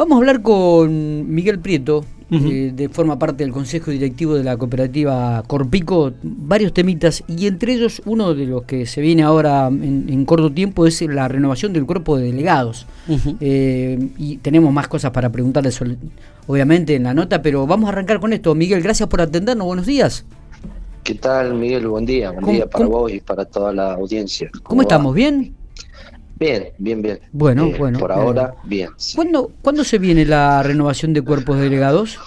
Vamos a hablar con Miguel Prieto, eh, de forma parte del Consejo Directivo de la Cooperativa Corpico, varios temitas, y entre ellos uno de los que se viene ahora en, corto tiempo es la renovación del cuerpo de delegados. Eh, y tenemos más cosas para preguntarles, obviamente, en la nota, pero vamos a arrancar con esto. Miguel, gracias por atendernos, buenos días. ¿Qué tal, Miguel? Buen día, buen día para vos y para toda la audiencia. ¿Cómo, estamos? ¿Bien? Bien, bien, bien. Bueno, eh, bueno. Por ahora, bien. ¿Cuándo, ¿Cuándo se viene la renovación de cuerpos delegados?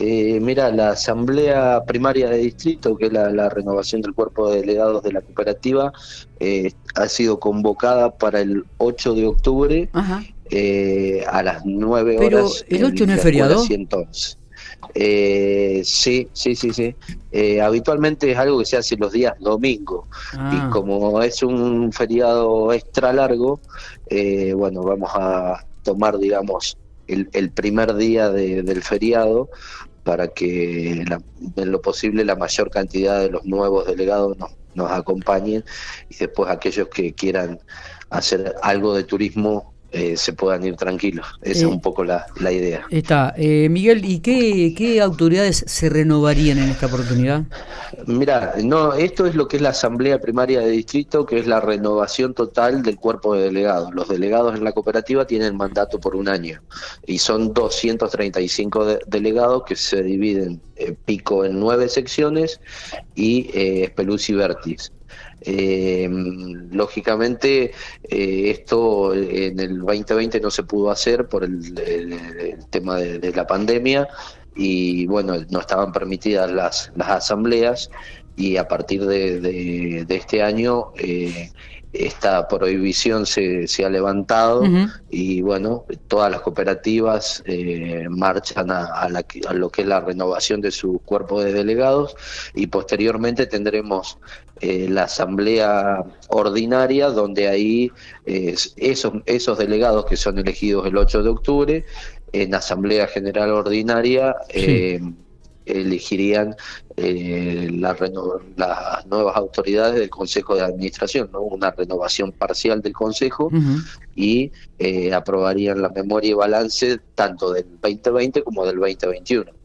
Eh, mira, la asamblea primaria de distrito, que es la, renovación del cuerpo de delegados de la cooperativa, eh, ha sido convocada para el 8 de octubre eh, a las 9 horas. ¿Pero el 8 no es feriado? Eh, sí, sí, sí, sí. Eh, habitualmente es algo que se hace los días domingo y ah. como es un feriado extra largo, eh, bueno, vamos a tomar, digamos, el, primer día del feriado para que en lo posible la mayor cantidad de los nuevos delegados nos, nos acompañen y después aquellos que quieran hacer algo de turismo eh, se puedan ir tranquilos. Esa es eh, un poco la, idea. Está. Eh, Miguel, ¿y qué, qué, autoridades se renovarían en esta oportunidad? Mira, no, esto es lo que es la Asamblea Primaria de Distrito, que es la renovación total del cuerpo de delegados. Los delegados en la cooperativa tienen mandato por un año y son 235 delegados que se dividen pico en nueve secciones y eh, y Vertis. Eh, lógicamente, eh, esto en el 2020 no se pudo hacer por el, tema de, la pandemia y bueno, no estaban permitidas las, las asambleas y a partir de, este año eh, esta prohibición se, se ha levantado y bueno, todas las cooperativas eh, marchan a, a, lo que es la renovación de su cuerpo de delegados y posteriormente tendremos eh, la asamblea ordinaria donde ahí esos, esos delegados que son elegidos el 8 de octubre en asamblea general ordinaria elegirían eh, las nuevas autoridades del Consejo de Administración, ¿no? una renovación parcial del Consejo y eh, aprobarían la memoria y balance tanto del 2020 como del 2021.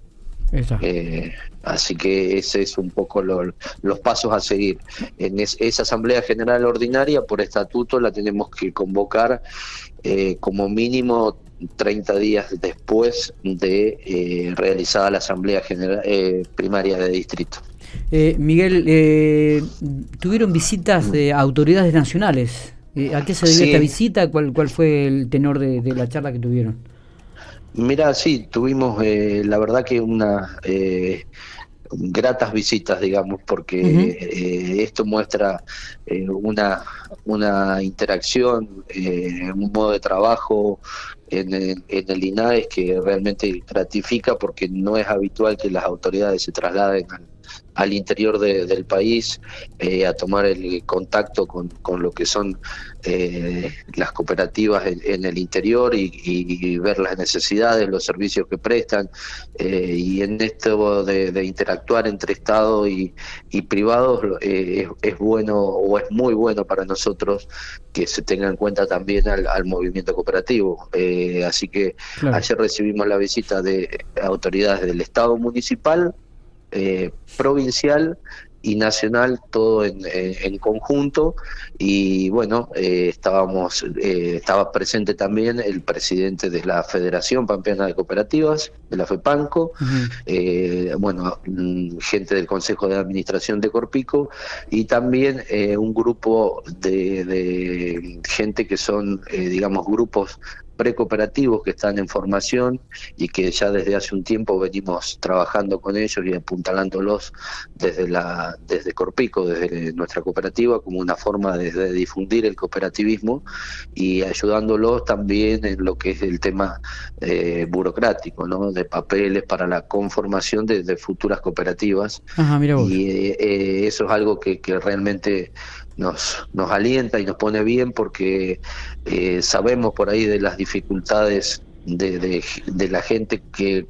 Eh, así que ese es un poco los pasos a seguir. En esa Asamblea General Ordinaria, por estatuto, la tenemos que convocar eh, como mínimo 30 días después de eh, realizada la Asamblea General eh, Primaria de Distrito. Eh, Miguel, tuvieron visitas de autoridades nacionales. ¿A qué se debió esta visita? ¿Cuál, ¿Cuál fue el tenor de, la charla que tuvieron? Mira, sí, tuvimos la verdad que una gratas visitas, digamos, porque esto muestra una, una interacción, un modo de trabajo en el, en el INAES que realmente gratifica porque no es habitual que las autoridades se trasladen al, interior del país eh, a tomar el contacto con, con lo que son eh, las cooperativas en, el interior y, ver las necesidades, los servicios que prestan eh, y en esto de, interactuar entre Estado y, privados es, es, bueno o es muy bueno para nosotros que se tenga en cuenta también al, movimiento cooperativo. Eh, así que ayer recibimos la visita de autoridades del Estado municipal, eh, provincial y nacional todo en, en, conjunto. Y bueno eh, estábamos eh, estaba presente también el presidente de la Federación Pampeana de Cooperativas de la FEPANCO eh, bueno mm, gente del Consejo de Administración de Corpico y también un grupo de, de, gente que son digamos grupos precooperativos que están en formación y que ya desde hace un tiempo venimos trabajando con ellos y apuntalándolos desde la desde Corpico, desde nuestra cooperativa como una forma de, difundir el cooperativismo y ayudándolos también en lo que es el tema eh, burocrático, ¿no? de papeles para la conformación de, futuras cooperativas. y eh, eh, eso es algo que, que realmente nos, nos alienta y nos pone bien porque eh, sabemos por ahí de las dificultades de, de, la gente que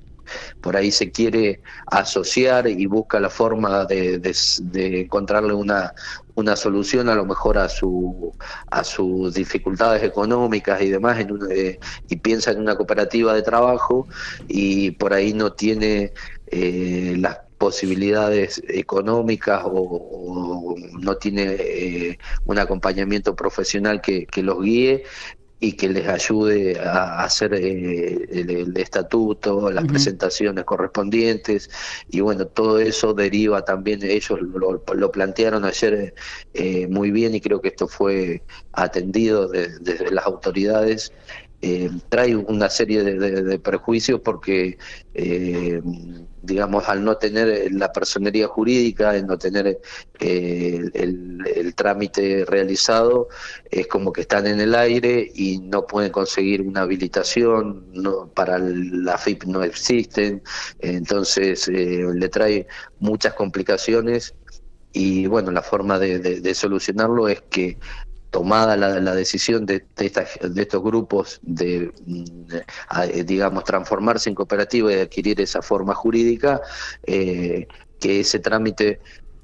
por ahí se quiere asociar y busca la forma de, de, encontrarle una, una solución a lo mejor a su a sus dificultades económicas y demás en eh, y piensa en una cooperativa de trabajo y por ahí no tiene eh, las posibilidades económicas o, no tiene eh, un acompañamiento profesional que, que los guíe y que les ayude a hacer eh, el, estatuto, las presentaciones correspondientes. Y bueno, todo eso deriva también, ellos lo, plantearon ayer eh, muy bien y creo que esto fue atendido desde las autoridades eh, trae una serie de, prejuicios porque, eh, digamos, al no tener la personería jurídica, al no tener eh, el, trámite realizado, es como que están en el aire y no pueden conseguir una habilitación, no, para la FIP no existen, entonces le trae muchas complicaciones y bueno, la forma de solucionarlo es que tomada la, decisión de, de, estos grupos de, mm, digamos, transformarse en cooperativa y adquirir esa forma jurídica, eh, que ese trámite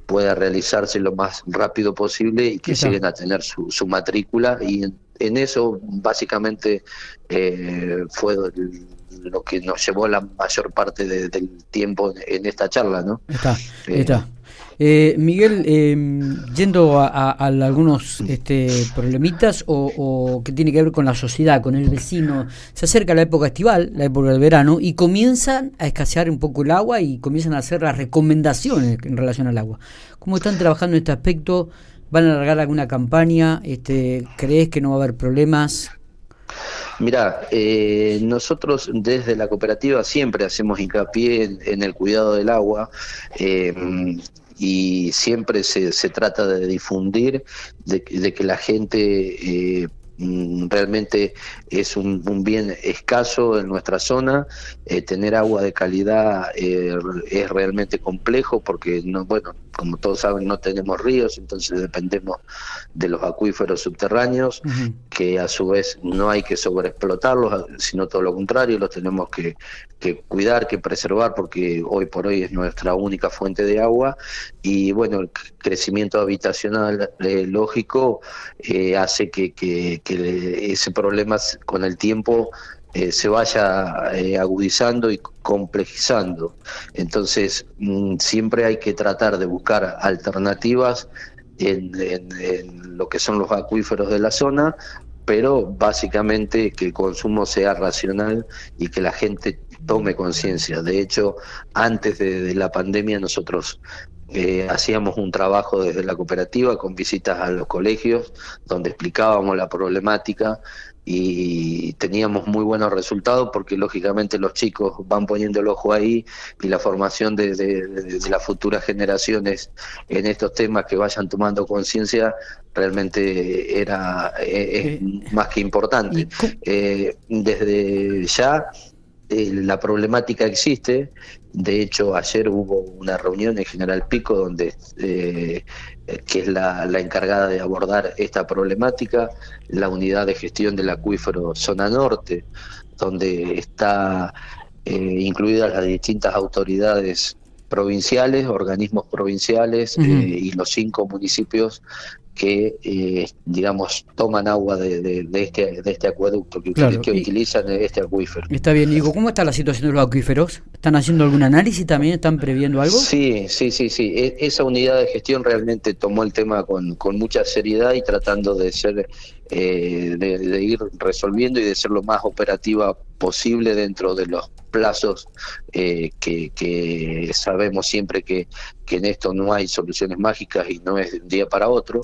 pueda realizarse lo más rápido posible y que lleguen a tener su, matrícula y en, eso básicamente eh, fue lo que nos llevó la mayor parte del tiempo en esta charla, ¿no? Está, está. Eh, Miguel, em, yendo a, algunos este, problemitas o, que tiene que ver con la sociedad, con el vecino, se acerca la época estival, la época del verano, y comienzan a escasear un poco el agua y comienzan a hacer las recomendaciones en relación al agua. ¿Cómo están trabajando en este aspecto? ¿Van a alargar alguna campaña? Este, ¿Crees que no va a haber problemas? Mira, eh, nosotros desde la cooperativa siempre hacemos hincapié en, el cuidado del agua. Eh, y siempre se, se trata de difundir, de, que la gente eh, realmente es un, bien escaso en nuestra zona. Eh, tener agua de calidad eh, es realmente complejo porque, no bueno, como todos saben, no tenemos ríos, entonces dependemos de los acuíferos subterráneos, que a su vez no hay que sobreexplotarlos, sino todo lo contrario, los tenemos que, cuidar, que preservar, porque hoy por hoy es nuestra única fuente de agua. Y bueno, el crecimiento habitacional eh, lógico hace que, que, que ese problema con el tiempo eh, se vaya eh, agudizando y complejizando. Entonces, mm, siempre hay que tratar de buscar alternativas en, lo que son los acuíferos de la zona, pero básicamente que el consumo sea racional y que la gente tome conciencia. De hecho, antes de, la pandemia nosotros eh, hacíamos un trabajo desde la cooperativa con visitas a los colegios donde explicábamos la problemática y teníamos muy buenos resultados porque lógicamente los chicos van poniendo el ojo ahí y la formación de, las futuras generaciones en estos temas que vayan tomando conciencia realmente era eh, es más que importante. Eh, desde ya eh, la problemática existe. De hecho, ayer hubo una reunión en General Pico donde eh, que es la, encargada de abordar esta problemática, la unidad de gestión del acuífero zona norte, donde está eh, incluidas las distintas autoridades provinciales, organismos provinciales y los cinco municipios que, eh, digamos, toman agua de, de, este, de este acueducto, que, que utilizan este acuífero. Está bien, digo, ¿cómo está la situación de los acuíferos? ¿Están haciendo algún análisis también? ¿Están previendo algo? Sí, sí, sí, sí. E, esa unidad de gestión realmente tomó el tema con, con mucha seriedad y tratando de ser eh, de, ir resolviendo y de ser lo más operativa posible dentro de los plazos eh, que, sabemos siempre que, en esto no hay soluciones mágicas y no es de un día para otro,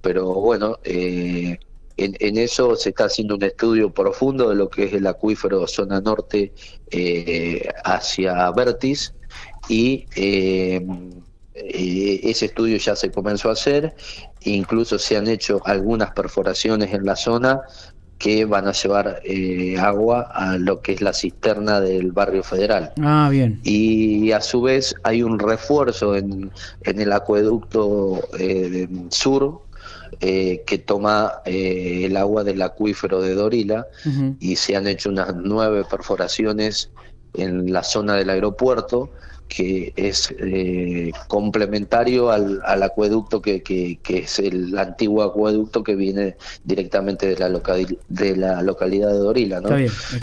pero bueno, eh, en, eso se está haciendo un estudio profundo de lo que es el acuífero zona norte hacia Vertis y ese estudio ya se comenzó a hacer incluso se han hecho algunas perforaciones en la zona que van a llevar eh, agua a lo que es la cisterna del barrio federal. Ah, bien. Y a su vez hay un refuerzo en, en el acueducto eh, sur eh, que toma el agua del acuífero de Dorila y se han hecho unas nueve perforaciones en la zona del aeropuerto que es eh, complementario al, acueducto que, que, es el antiguo acueducto que viene directamente de la, de la localidad de Dorila. ¿no?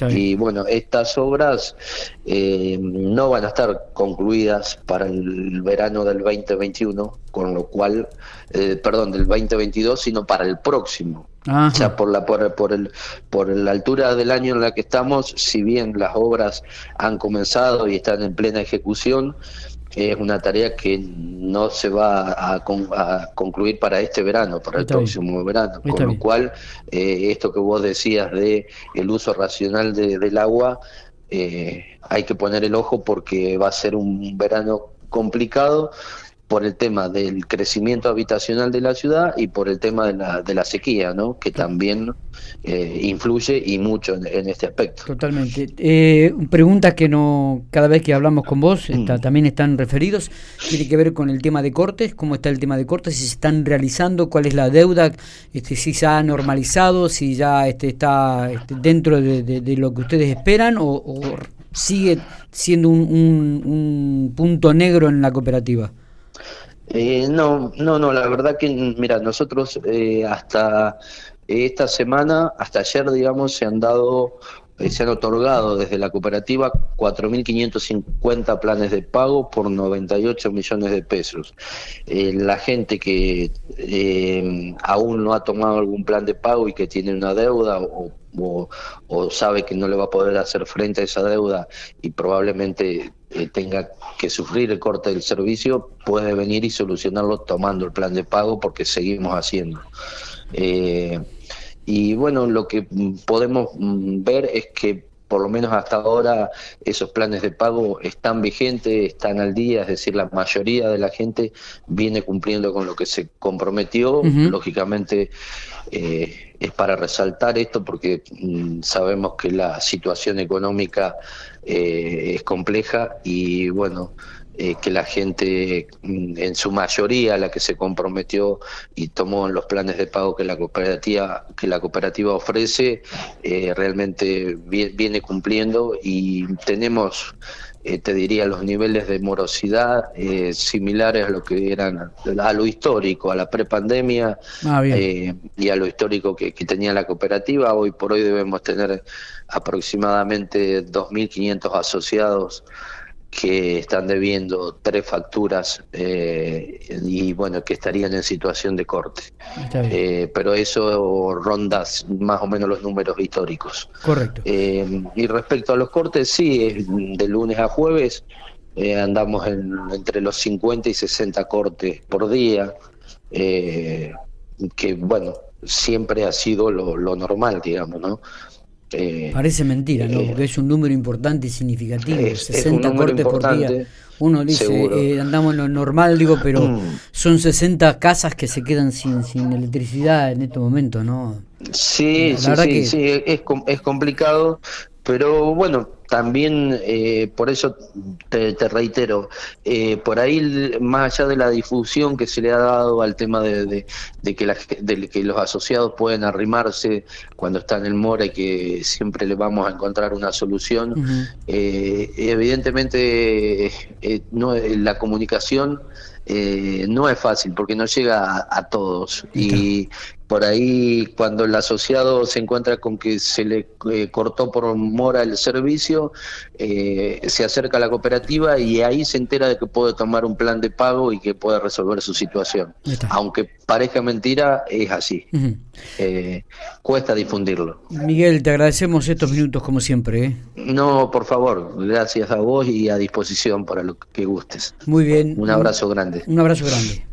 Y bueno, estas obras eh, no van a estar concluidas para el verano del 2021, con lo cual, eh, perdón, del 2022, sino para el próximo. O sea, por la, por, por, el, por la altura del año en la que estamos, si bien las obras han comenzado y están en plena ejecución, es una tarea que no se va a, concluir para este verano, para el próximo verano. Con lo cual, eh, esto que vos decías de el uso racional del agua, eh, hay que poner el ojo porque va a ser un verano complicado por el tema del crecimiento habitacional de la ciudad y por el tema de la, de la sequía, ¿no? que también eh, influye y mucho en, este aspecto. Totalmente. Eh, preguntas que no cada vez que hablamos con vos mm. también están referidos, tiene que ver con el tema de cortes, cómo está el tema de cortes, si se están realizando, cuál es la deuda, este, si se ha normalizado, si ya este, está este, dentro de, lo que ustedes esperan o, sigue siendo un, un punto negro en la cooperativa. Eh, no, no, no, la verdad que, mira, nosotros eh, hasta esta semana, hasta ayer, digamos, se han dado, eh, se han otorgado desde la cooperativa 4.550 planes de pago por 98 millones de pesos. la gente que aún no ha tomado algún plan de pago y que tiene una deuda o o, sabe que no le va a poder hacer frente a esa deuda y probablemente eh, tenga que sufrir el corte del servicio, puede venir y solucionarlo tomando el plan de pago porque seguimos haciendo. Eh, y bueno, lo que podemos mm, ver es que por lo menos hasta ahora esos planes de pago están vigentes, están al día, es decir, la mayoría de la gente viene cumpliendo con lo que se comprometió. Lógicamente eh, es para resaltar esto porque mm, sabemos que la situación económica eh, es compleja y bueno, eh, que la gente, mm, en su mayoría, la que se comprometió y tomó en los planes de pago que la cooperativa, que la cooperativa ofrece, eh, realmente viene cumpliendo y tenemos, eh, te diría, los niveles de morosidad similares a lo que eran, a lo histórico, a la prepandemia ah, y a lo histórico que, que tenía la cooperativa. Hoy por hoy debemos tener aproximadamente 2.500 asociados que están debiendo tres facturas eh, y bueno que estarían en situación de corte. Eh, pero eso ronda más o menos los números históricos. Correcto. Eh, y respecto a los cortes sí de lunes a jueves andamos en, entre los 50 y 60 cortes por día que bueno siempre ha sido lo, lo normal digamos no eh, Parece mentira, ¿no? Eh, Porque es un número importante y significativo. 60 cortes por día. Uno dice, eh, andamos en lo normal, digo, pero mm. son 60 casas que se quedan sin, sin electricidad en este momento, ¿no? Sí, sí, sí, sí, es, es complicado, pero bueno, también eh, por eso te, reitero, eh, por ahí más allá de la difusión que se le ha dado al tema de, que, que los asociados pueden arrimarse cuando están en mora y que siempre le vamos a encontrar una solución, eh, evidentemente no la comunicación no es fácil porque no llega a, todos. Y por ahí cuando el asociado se encuentra con que se le eh, cortó por mora el servicio, eh, se acerca a la cooperativa y ahí se entera de que puede tomar un plan de pago y que puede resolver su situación. Aunque parezca mentira, es así. Eh, cuesta difundirlo. Miguel, te agradecemos estos minutos como siempre. No, por favor, gracias a vos y a disposición para lo que gustes. Muy bien. Un abrazo grande. Un abrazo grande.